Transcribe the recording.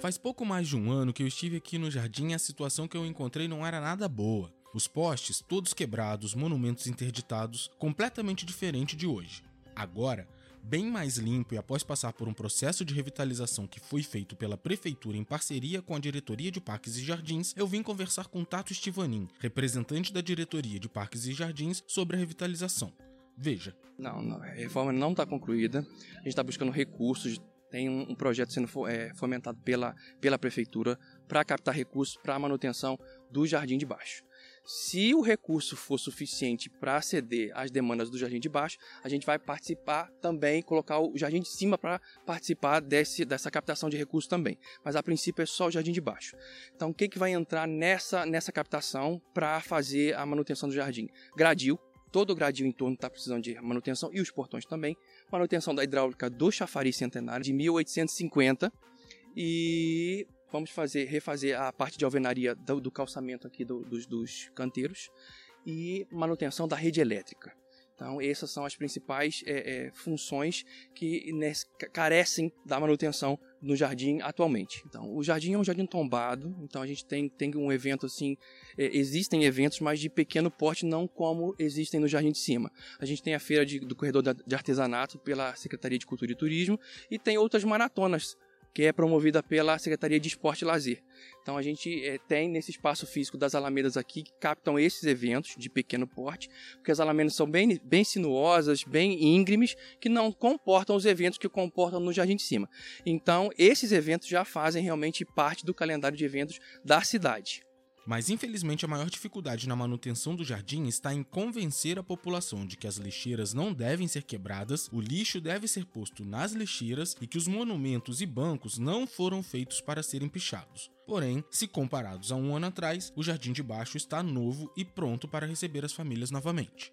Faz pouco mais de um ano que eu estive aqui no jardim e a situação que eu encontrei não era nada boa. Os postes todos quebrados, monumentos interditados, completamente diferente de hoje. Agora, bem mais limpo e após passar por um processo de revitalização que foi feito pela prefeitura em parceria com a diretoria de Parques e Jardins, eu vim conversar com Tato Estivanin, representante da diretoria de Parques e Jardins, sobre a revitalização. Veja. Não, não a reforma não está concluída. A gente está buscando recursos. Tem um, projeto sendo é, fomentado pela, pela prefeitura para captar recursos para a manutenção do jardim de baixo. Se o recurso for suficiente para aceder às demandas do jardim de baixo, a gente vai participar também, colocar o jardim de cima para participar desse, dessa captação de recursos também. Mas a princípio é só o jardim de baixo. Então, o que, que vai entrar nessa, nessa captação para fazer a manutenção do jardim? Gradil, todo o gradil em torno está precisando de manutenção e os portões também. Manutenção da hidráulica do chafariz centenário de 1850 e Vamos fazer, refazer a parte de alvenaria do, do calçamento aqui do, dos, dos canteiros e manutenção da rede elétrica. Então, essas são as principais é, é, funções que carecem da manutenção no jardim atualmente. Então, o jardim é um jardim tombado, então a gente tem, tem um evento assim. É, existem eventos, mas de pequeno porte, não como existem no jardim de cima. A gente tem a feira de, do corredor de artesanato pela Secretaria de Cultura e Turismo e tem outras maratonas que é promovida pela Secretaria de Esporte e Lazer. Então a gente é, tem nesse espaço físico das alamedas aqui que captam esses eventos de pequeno porte, porque as alamedas são bem, bem sinuosas, bem íngremes, que não comportam os eventos que comportam no Jardim de Cima. Então esses eventos já fazem realmente parte do calendário de eventos da cidade. Mas infelizmente a maior dificuldade na manutenção do jardim está em convencer a população de que as lixeiras não devem ser quebradas, o lixo deve ser posto nas lixeiras e que os monumentos e bancos não foram feitos para serem pichados. Porém, se comparados a um ano atrás, o jardim de baixo está novo e pronto para receber as famílias novamente.